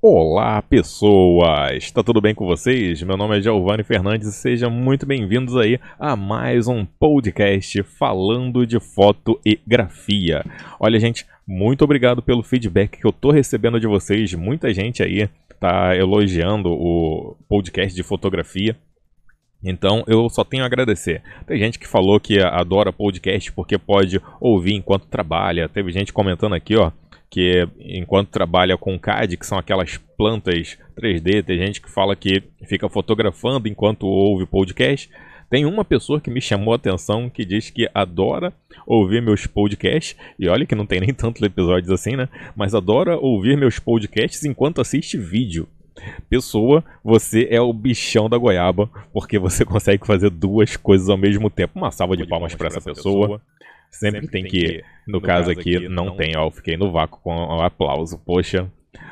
Olá, pessoas! Tá tudo bem com vocês? Meu nome é Giovanni Fernandes e sejam muito bem-vindos aí a mais um podcast falando de foto e grafia. Olha, gente, muito obrigado pelo feedback que eu tô recebendo de vocês. Muita gente aí tá elogiando o podcast de fotografia. Então eu só tenho a agradecer. Tem gente que falou que adora podcast porque pode ouvir enquanto trabalha. Teve gente comentando aqui, ó que enquanto trabalha com CAD, que são aquelas plantas 3D, tem gente que fala que fica fotografando enquanto ouve podcast. Tem uma pessoa que me chamou a atenção que diz que adora ouvir meus podcasts, e olha que não tem nem tantos episódios assim, né? Mas adora ouvir meus podcasts enquanto assiste vídeo. Pessoa, você é o bichão da goiaba, porque você consegue fazer duas coisas ao mesmo tempo. Uma salva de palmas para essa pessoa. Sempre, tem, que, no, caso, aqui, não, tem, ó, fiquei no vácuo com o aplauso, poxa.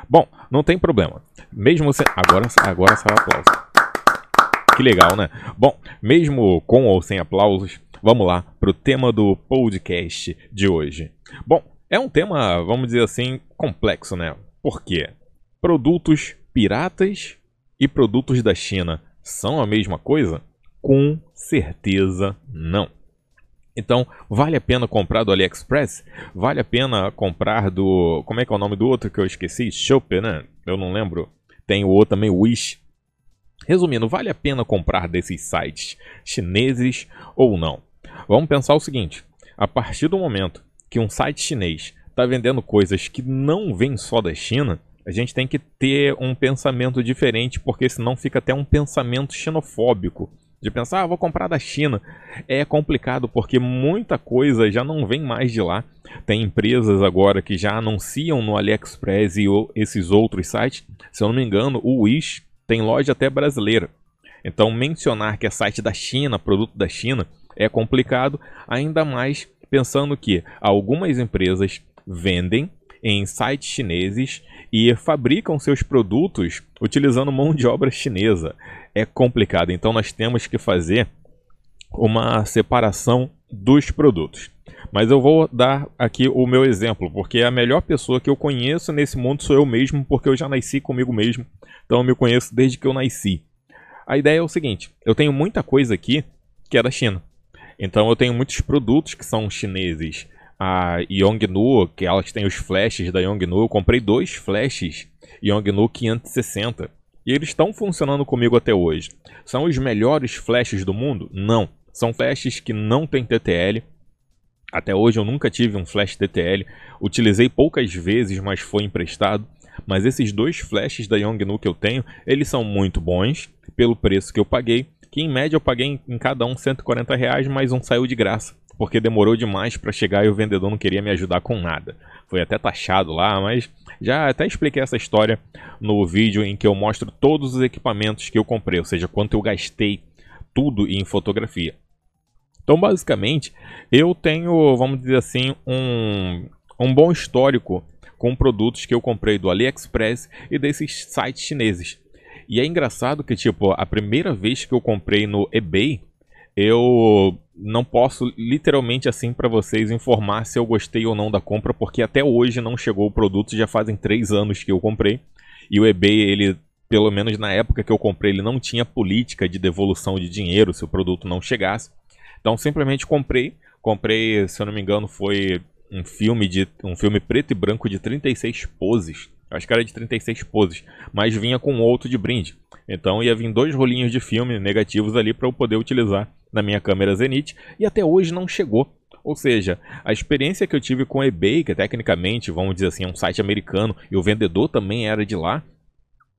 Bom, não tem problema. Mesmo sem. Agora, agora sai o aplauso. Que legal, né? Bom, mesmo com ou sem aplausos, vamos lá pro tema do podcast de hoje. Bom, é um tema, vamos dizer assim, complexo, né? Por quê? Produtos piratas e produtos da China são a mesma coisa? Com certeza não. Então, vale a pena comprar do AliExpress? Vale a pena comprar do. Como é que é o nome do outro que eu esqueci? Shopee, né? Eu não lembro. Tem o outro também, Wish. Resumindo, vale a pena comprar desses sites chineses ou não? Vamos pensar o seguinte: a partir do momento que um site chinês está vendendo coisas que não vêm só da China, a gente tem que ter um pensamento diferente, porque senão fica até um pensamento xenofóbico de pensar, ah, vou comprar da China. É complicado porque muita coisa já não vem mais de lá. Tem empresas agora que já anunciam no AliExpress e esses outros sites. Se eu não me engano, o Wish tem loja até brasileira. Então, mencionar que é site da China, produto da China, é complicado, ainda mais pensando que algumas empresas vendem em sites chineses e fabricam seus produtos utilizando mão de obra chinesa. É complicado, então nós temos que fazer uma separação dos produtos. Mas eu vou dar aqui o meu exemplo, porque a melhor pessoa que eu conheço nesse mundo sou eu mesmo, porque eu já nasci comigo mesmo. Então eu me conheço desde que eu nasci. A ideia é o seguinte: eu tenho muita coisa aqui que é da China. Então eu tenho muitos produtos que são chineses a Yongnuo, que elas têm os flashes da Yongnuo. Eu comprei dois flashes Yongnuo 560 e eles estão funcionando comigo até hoje. São os melhores flashes do mundo? Não. São flashes que não têm TTL. Até hoje eu nunca tive um flash TTL. Utilizei poucas vezes, mas foi emprestado. Mas esses dois flashes da Yongnuo que eu tenho, eles são muito bons pelo preço que eu paguei. Que em média eu paguei em cada um 140 reais, mas um saiu de graça porque demorou demais para chegar e o vendedor não queria me ajudar com nada. Foi até taxado lá, mas já até expliquei essa história no vídeo em que eu mostro todos os equipamentos que eu comprei, ou seja, quanto eu gastei tudo em fotografia. Então, basicamente, eu tenho, vamos dizer assim, um, um bom histórico com produtos que eu comprei do AliExpress e desses sites chineses. E é engraçado que, tipo, a primeira vez que eu comprei no eBay, eu não posso literalmente assim para vocês informar se eu gostei ou não da compra, porque até hoje não chegou o produto, já fazem três anos que eu comprei. E o eBay, ele, pelo menos na época que eu comprei, ele não tinha política de devolução de dinheiro se o produto não chegasse. Então simplesmente comprei. Comprei, se eu não me engano, foi um filme de um filme preto e branco de 36 poses. Acho que era de 36 poses, mas vinha com outro de brinde. Então ia vir dois rolinhos de filme negativos ali para eu poder utilizar na minha câmera Zenith e até hoje não chegou. Ou seja, a experiência que eu tive com eBay, que tecnicamente, vamos dizer assim, é um site americano e o vendedor também era de lá,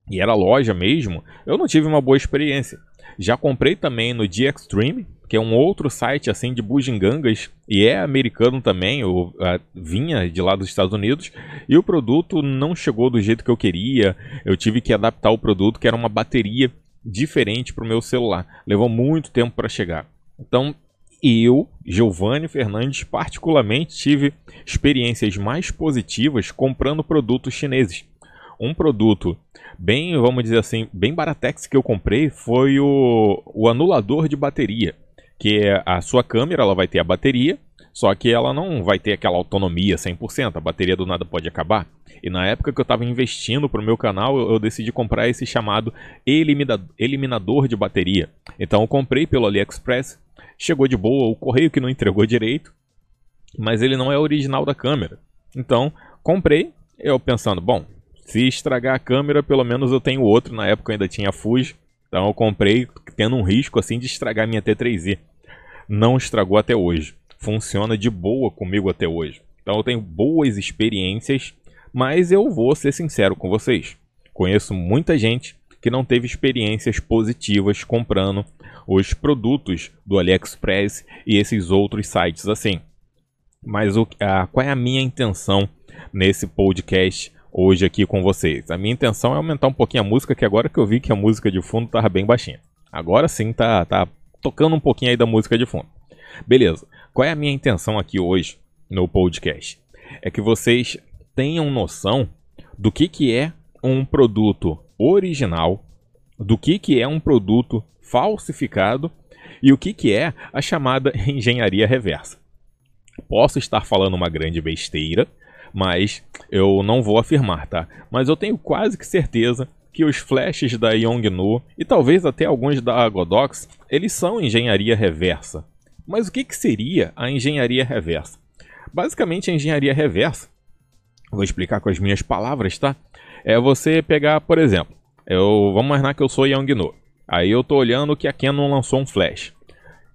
e era loja mesmo, eu não tive uma boa experiência. Já comprei também no G-Extreme, que é um outro site assim de bugigangas e é americano também, eu, vinha de lá dos Estados Unidos, e o produto não chegou do jeito que eu queria. Eu tive que adaptar o produto, que era uma bateria diferente para o meu celular. Levou muito tempo para chegar. Então, eu, Giovanni Fernandes, particularmente tive experiências mais positivas comprando produtos chineses. Um produto bem, vamos dizer assim, bem baratex que eu comprei foi o, o anulador de bateria, que é a sua câmera, ela vai ter a bateria, Só que ela não vai ter aquela autonomia 100%, a bateria do nada pode acabar. E na época que eu estava investindo para o meu canal, eu, eu, decidi comprar esse chamado eliminador de bateria. Então eu comprei pelo AliExpress, chegou de boa, o correio que não entregou direito, mas ele não é original da câmera. Então comprei, eu pensando, bom, se estragar a câmera, pelo menos eu tenho outro. Na época eu ainda tinha Fuji, então eu comprei tendo um risco assim de estragar minha T3i. Não estragou até hoje funciona de boa comigo até hoje. Então eu tenho boas experiências, mas eu vou ser sincero com vocês. Conheço muita gente que não teve experiências positivas comprando os produtos do AliExpress e esses outros sites assim. Mas o, a, qual é a minha intenção nesse podcast hoje aqui com vocês? A minha intenção é aumentar um pouquinho a música, que agora que eu vi que a música de fundo estava bem baixinha. Agora sim tá, tá tocando um pouquinho aí da música de fundo. Beleza. Qual é a minha intenção aqui hoje no podcast? É que vocês tenham noção do que, que é um produto original, do que, que é um produto falsificado e o que, que é a chamada engenharia reversa. Posso estar falando uma grande besteira, mas eu não vou afirmar, tá? Mas eu tenho quase que certeza que os flashes da Yongnuo e talvez até alguns da Godox, eles são engenharia reversa. Mas o que, que seria a engenharia reversa? Basicamente, a engenharia reversa, vou explicar com as minhas palavras, tá? É você pegar, por exemplo, eu, vamos imaginar que eu sou Yangno. Aí eu tô olhando que a Canon lançou um flash.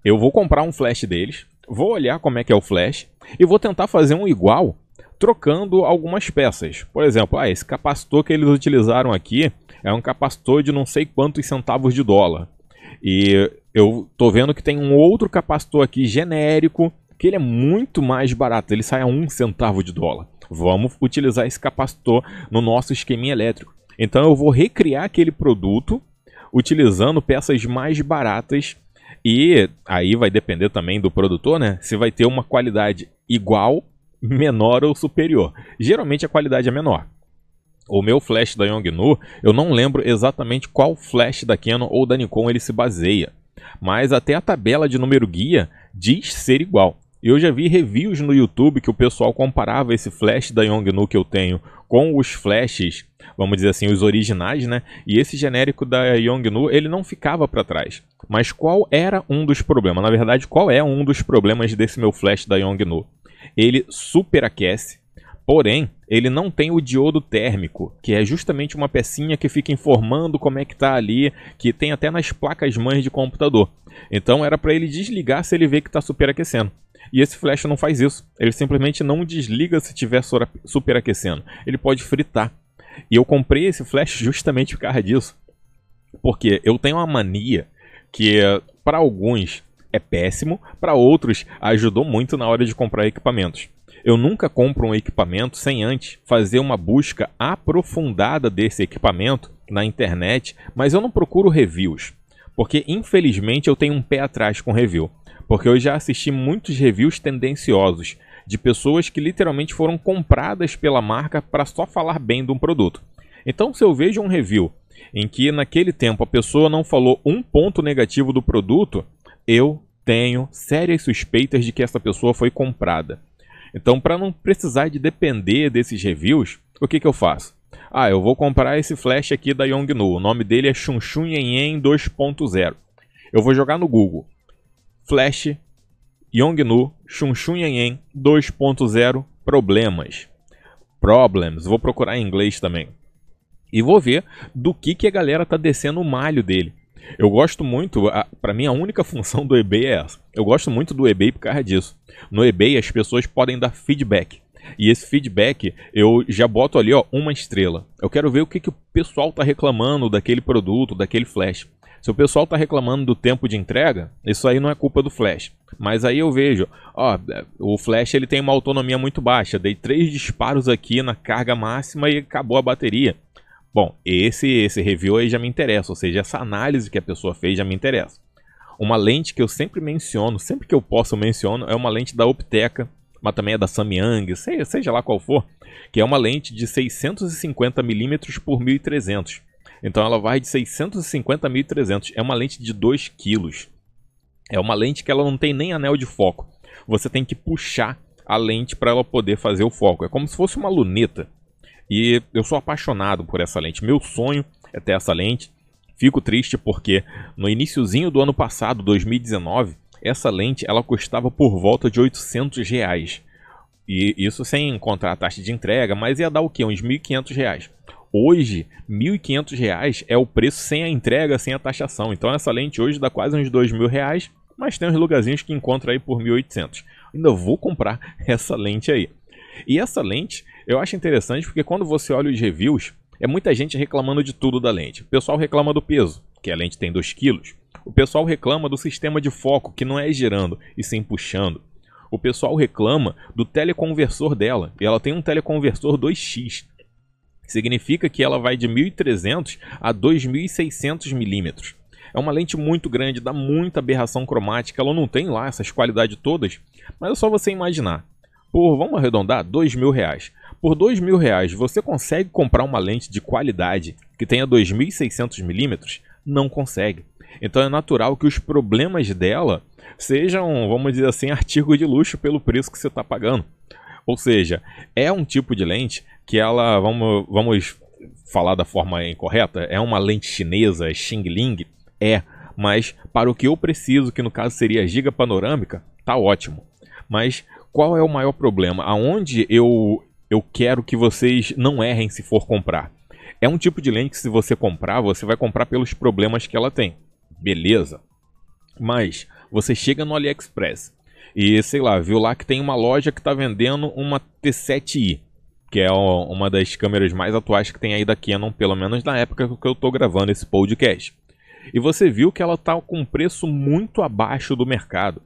Eu vou comprar um flash deles, vou olhar como é que é o flash e vou tentar fazer um igual trocando algumas peças. Por exemplo, ah, esse capacitor que eles utilizaram aqui é um capacitor de não sei quantos centavos de dólar. E eu tô vendo que tem um outro capacitor aqui genérico, que ele é muito mais barato, ele sai a um centavo de dólar. Vamos utilizar esse capacitor no nosso esqueminha elétrico. Então eu vou recriar aquele produto utilizando peças mais baratas e aí vai depender também do produtor, né? Se vai ter uma qualidade igual, menor ou superior. Geralmente a qualidade é menor. O meu flash da Yongnuo, eu não lembro exatamente qual flash da Canon ou da Nikon ele se baseia mas até a tabela de número guia diz ser igual. Eu já vi reviews no YouTube que o pessoal comparava esse flash da Yongnuo que eu tenho com os flashes, vamos dizer assim, os originais, né? E esse genérico da Yongnuo, ele não ficava para trás. Mas qual era um dos problemas? Na verdade, qual é um dos problemas desse meu flash da Yongnuo? Ele superaquece, porém, ele não tem o diodo térmico, que é justamente uma pecinha que fica informando como é que está ali, que tem até nas placas mães de computador. Então era para ele desligar se ele vê que está superaquecendo. E esse flash não faz isso. Ele simplesmente não desliga se estiver superaquecendo. Ele pode fritar. E eu comprei esse flash justamente por causa disso. Porque eu tenho uma mania que para alguns é péssimo, para outros ajudou muito na hora de comprar equipamentos. Eu nunca compro um equipamento sem antes fazer uma busca aprofundada desse equipamento na internet, mas eu não procuro reviews, porque infelizmente eu tenho um pé atrás com review, porque eu já assisti muitos reviews tendenciosos de pessoas que literalmente foram compradas pela marca para só falar bem de um produto. Então, se eu vejo um review em que naquele tempo a pessoa não falou um ponto negativo do produto, eu tenho sérias suspeitas de que essa pessoa foi comprada. Então, para não precisar de depender desses reviews, o que, que eu faço? Ah, eu vou comprar esse flash aqui da Yongnuo. O nome dele é Chunchun Yen 2.0. Eu vou jogar no Google. Flash Yongnuo Chunchun Yen 2.0 problemas. Problems. Vou procurar em inglês também. E vou ver do que, que a galera tá descendo o malho dele. Eu gosto muito, para mim a única função do eBay é essa. Eu gosto muito do eBay por causa disso. No eBay as pessoas podem dar feedback. E esse feedback eu já boto ali, ó, uma estrela. Eu quero ver o que, que o pessoal está reclamando daquele produto, daquele flash. Se o pessoal está reclamando do tempo de entrega, isso aí não é culpa do flash. Mas aí eu vejo, ó, o flash ele tem uma autonomia muito baixa. Dei três disparos aqui na carga máxima e acabou a bateria. Bom, esse, esse review aí já me interessa, ou seja, essa análise que a pessoa fez já me interessa. Uma lente que eu sempre menciono, sempre que eu posso eu menciono, é uma lente da Opteca, mas também é da Samyang, seja, lá qual for, que é uma lente de 650mm por 1300. Então ela vai de 650 a 1300, é uma lente de 2 kg. É uma lente que ela não tem nem anel de foco. você tem que puxar a lente para ela poder fazer o foco. É como se fosse uma luneta. E eu sou apaixonado por essa lente. Meu sonho é ter essa lente. Fico triste porque no iníciozinho do ano passado, 2019, essa lente ela custava por volta de 800 reais. E isso sem encontrar a taxa de entrega, mas ia dar o quê? Uns 1.500 reais. Hoje, R$ 1.500 é o preço sem a entrega, sem a taxação. Então essa lente hoje dá quase uns R$ 2.000, mas tem uns lugarzinhos que encontra aí por 1.800. Ainda vou comprar essa lente aí. E essa lente eu acho interessante porque quando você olha os reviews, é muita gente reclamando de tudo da lente. O pessoal reclama do peso, que a lente tem 2 kg. O pessoal reclama do sistema de foco, que não é girando e sim puxando. O pessoal reclama do teleconversor dela, e ela tem um teleconversor 2x, Significa que ela vai de 1300 a 2600 milímetros. É uma lente muito grande, dá muita aberração cromática, ela não tem lá essas qualidades todas, mas é só você imaginar. Por, vamos arredondar, dois mil reais. Por dois mil reais, você consegue comprar uma lente de qualidade que tenha 2600 milímetros? Não consegue. Então é natural que os problemas dela sejam, vamos dizer assim, artigo de luxo pelo preço que você está pagando. Ou seja, é um tipo de lente que ela, vamos, vamos falar da forma incorreta, é uma lente chinesa, Xing Ling? É, mas para o que eu preciso, que no caso seria giga panorâmica, tá ótimo. Mas qual é o maior problema? Aonde eu, eu quero que vocês não errem se for comprar? É um tipo de lente que se você comprar, você vai comprar pelos problemas que ela tem. Beleza. Mas você chega no AliExpress e, sei lá, viu lá que tem uma loja que está vendendo uma T7i que é uma das câmeras mais atuais que tem aí da Canon, pelo menos na época que eu estou gravando esse podcast. E você viu que ela está com um preço muito abaixo do mercado.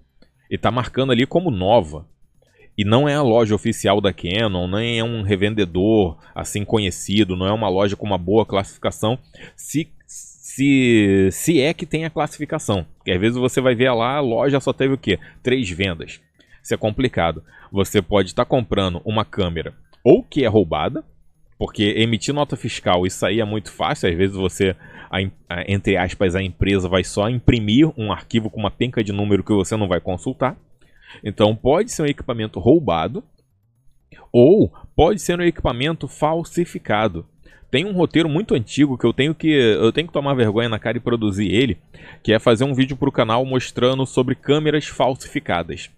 E está marcando ali como nova. E não é a loja oficial da Canon, nem é um revendedor assim conhecido, não é uma loja com uma boa classificação, se, se, se é que tem a classificação. Porque às vezes você vai ver lá, a loja só teve o quê? Três vendas. Isso é complicado. Você pode estar tá comprando uma câmera ou que é roubada, porque emitir nota fiscal, isso aí é muito fácil. Às vezes você, a, a, entre aspas, a empresa vai só imprimir um arquivo com uma penca de número que você não vai consultar. Então pode ser um equipamento roubado ou pode ser um equipamento falsificado. Tem um roteiro muito antigo que eu tenho que eu tenho que tomar vergonha na cara e produzir ele, que é fazer um vídeo para o canal mostrando sobre câmeras falsificadas.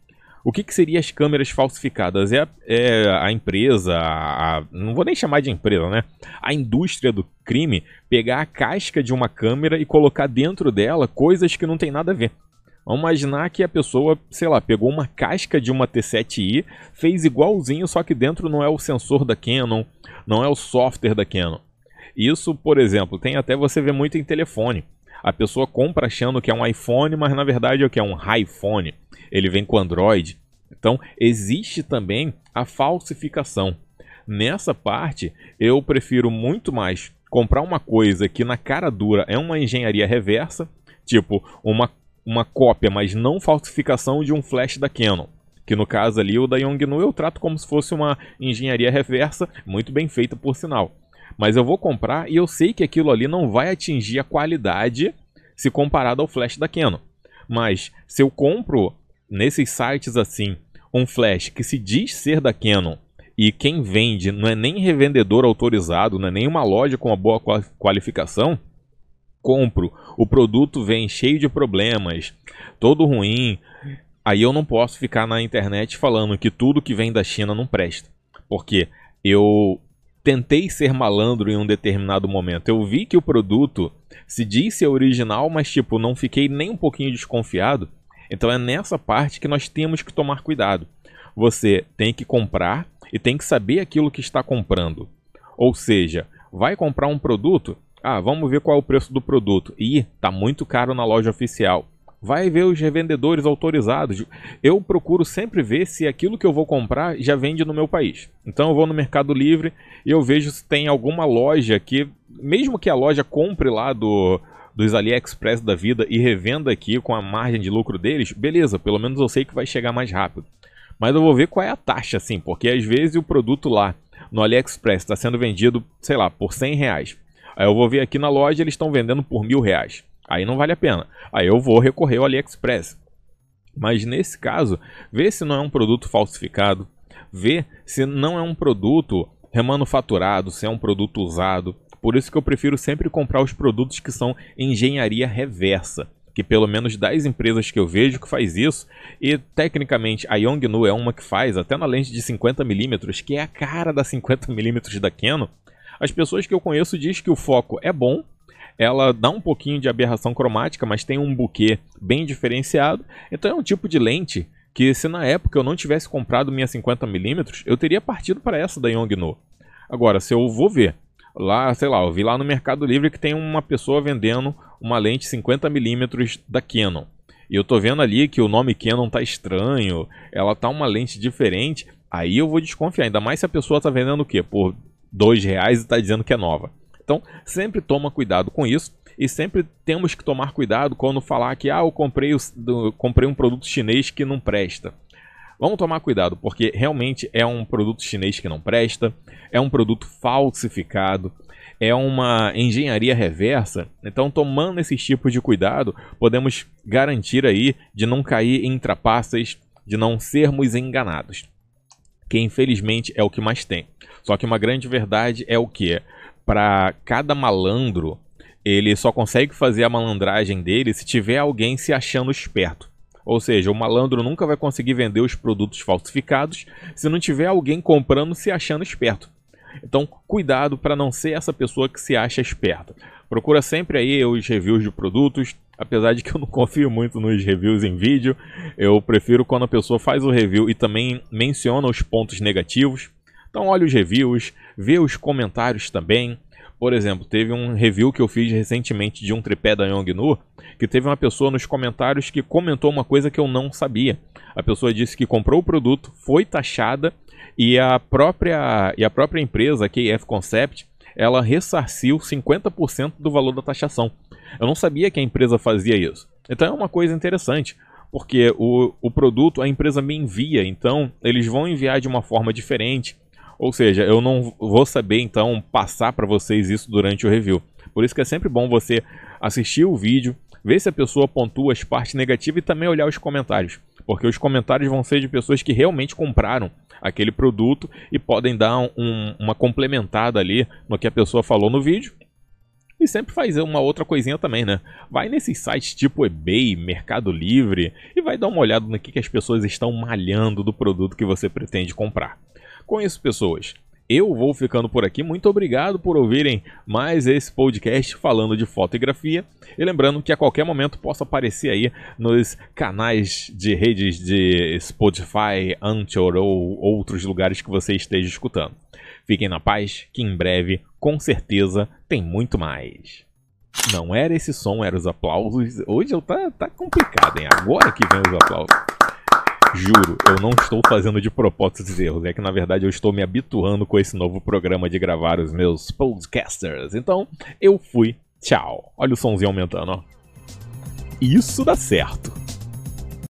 O que, que seriam as câmeras falsificadas? É a, é a empresa, a, não vou nem chamar de empresa, né? A indústria do crime pegar a casca de uma câmera e colocar dentro dela coisas que não tem nada a ver. Vamos imaginar que a pessoa, sei lá, pegou uma casca de uma T7i, fez igualzinho, só que dentro não é o sensor da Canon, não é o software da Canon. Isso, por exemplo, tem até você ver muito em telefone. A pessoa compra achando que é um iPhone, mas na verdade é o que é um iPhone ele vem com Android. Então, existe também a falsificação. Nessa parte, eu prefiro muito mais comprar uma coisa que na cara dura é uma engenharia reversa, tipo uma, uma cópia, mas não falsificação de um flash da Canon. Que no caso ali, o da Yongnuo eu trato como se fosse uma engenharia reversa, muito bem feita por sinal. Mas eu vou comprar e eu sei que aquilo ali não vai atingir a qualidade se comparado ao flash da Canon. Mas se eu compro nesses sites assim, um flash que se diz ser da Canon e quem vende não é nem revendedor autorizado, não é nem uma loja com uma boa qualificação, compro, o produto vem cheio de problemas, todo ruim, aí eu não posso ficar na internet falando que tudo que vem da China não presta. Porque eu tentei ser malandro em um determinado momento. Eu vi que o produto se disse original, mas tipo, não fiquei nem um pouquinho desconfiado. Então é nessa parte que nós temos que tomar cuidado. Você tem que comprar e tem que saber aquilo que está comprando. Ou seja, vai comprar um produto? Ah, vamos ver qual é o preço do produto. Ih, tá muito caro na loja oficial. Vai ver os revendedores autorizados. Eu procuro sempre ver se aquilo que eu vou comprar já vende no meu país. Então eu vou no Mercado Livre e eu vejo se tem alguma loja que, mesmo que a loja compre lá do, dos AliExpress da vida e revenda aqui com a margem de lucro deles, beleza, pelo menos eu sei que vai chegar mais rápido. Mas eu vou ver qual é a taxa, assim, porque às vezes o produto lá no AliExpress está sendo vendido, sei lá, por 100 reais. Aí eu vou ver aqui na loja eles estão vendendo por mil reais. Aí não vale a pena. Aí eu vou recorrer ao AliExpress. Mas nesse caso, vê se não é um produto falsificado, vê se não é um produto remanufaturado, se é um produto usado. Por isso que eu prefiro sempre comprar os produtos que são engenharia reversa que pelo menos das empresas que eu vejo que faz isso, e tecnicamente a Yongnuo é uma que faz, até na lente de 50mm, que é a cara da 50mm da Canon, as pessoas que eu conheço dizem que o foco é bom, ela dá um pouquinho de aberração cromática, mas tem um buquê bem diferenciado, então é um tipo de lente que se na época eu não tivesse comprado minha 50mm, eu teria partido para essa da Yongnuo. Agora, se eu vou ver lá, sei lá, eu vi lá no Mercado Livre que tem uma pessoa vendendo uma lente 50mm da Canon. E eu tô vendo ali que o nome Canon tá estranho, ela tá uma lente diferente, aí eu vou desconfiar, ainda mais se a pessoa tá vendendo o quê? Por dois reais e tá dizendo que é nova. Então, sempre toma cuidado com isso e sempre temos que tomar cuidado quando falar que ah, eu comprei, comprei um produto chinês que não presta. Vamos tomar cuidado, porque realmente é um produto chinês que não presta, é um produto falsificado, é uma engenharia reversa. Então, tomando esses tipos de cuidado, podemos garantir aí de não cair em trapaças, de não sermos enganados. Que infelizmente é o que mais tem. Só que uma grande verdade é o que? Para cada malandro, ele só consegue fazer a malandragem dele se tiver alguém se achando esperto. Ou seja, o malandro nunca vai conseguir vender os produtos falsificados se não tiver alguém comprando se achando esperto. Então, cuidado para não ser essa pessoa que se acha esperta. Procura sempre aí os reviews de produtos, apesar de que eu não confio muito nos reviews em vídeo. Eu prefiro quando a pessoa faz o review e também menciona os pontos negativos. Então, olha os reviews, vê os comentários também. Por exemplo, teve um review que eu fiz recentemente de um tripé da Yongnuo, que teve uma pessoa nos comentários que comentou uma coisa que eu não sabia. A pessoa disse que comprou o produto, foi taxada e a própria, e a própria empresa, a KF Concept, ela ressarciu 50% do valor da taxação. Eu não sabia que a empresa fazia isso. Então é uma coisa interessante, porque o, o produto a empresa me envia, então eles vão enviar de uma forma diferente. Ou seja, eu não vou saber então passar para vocês isso durante o review. Por isso que é sempre bom você assistir o vídeo, ver se a pessoa pontua as partes negativas e também olhar os comentários. Porque os comentários vão ser de pessoas que realmente compraram aquele produto e podem dar um, uma complementada ali no que a pessoa falou no vídeo. E sempre faz uma outra coisinha também, né? Vai nesses sites tipo eBay, Mercado Livre e vai dar uma olhada no que, que as pessoas estão malhando do produto que você pretende comprar. Com isso, pessoas, eu vou ficando por aqui. Muito obrigado por ouvirem mais esse podcast falando de fotografia. E lembrando que a qualquer momento posso aparecer aí nos canais de redes de Spotify, Anchor ou outros lugares que você esteja escutando. Fiquem na paz, que em breve, com certeza, tem muito mais. Não era esse som, eram os aplausos. Hoje eu tá, tá complicado, hein? Agora que vem os aplausos. Juro, eu não estou fazendo de propósito esses erros. É que na verdade eu estou me habituando com esse novo programa de gravar os meus podcasters. Então, eu fui. Tchau. Olha o somzinho aumentando, ó. Isso dá certo.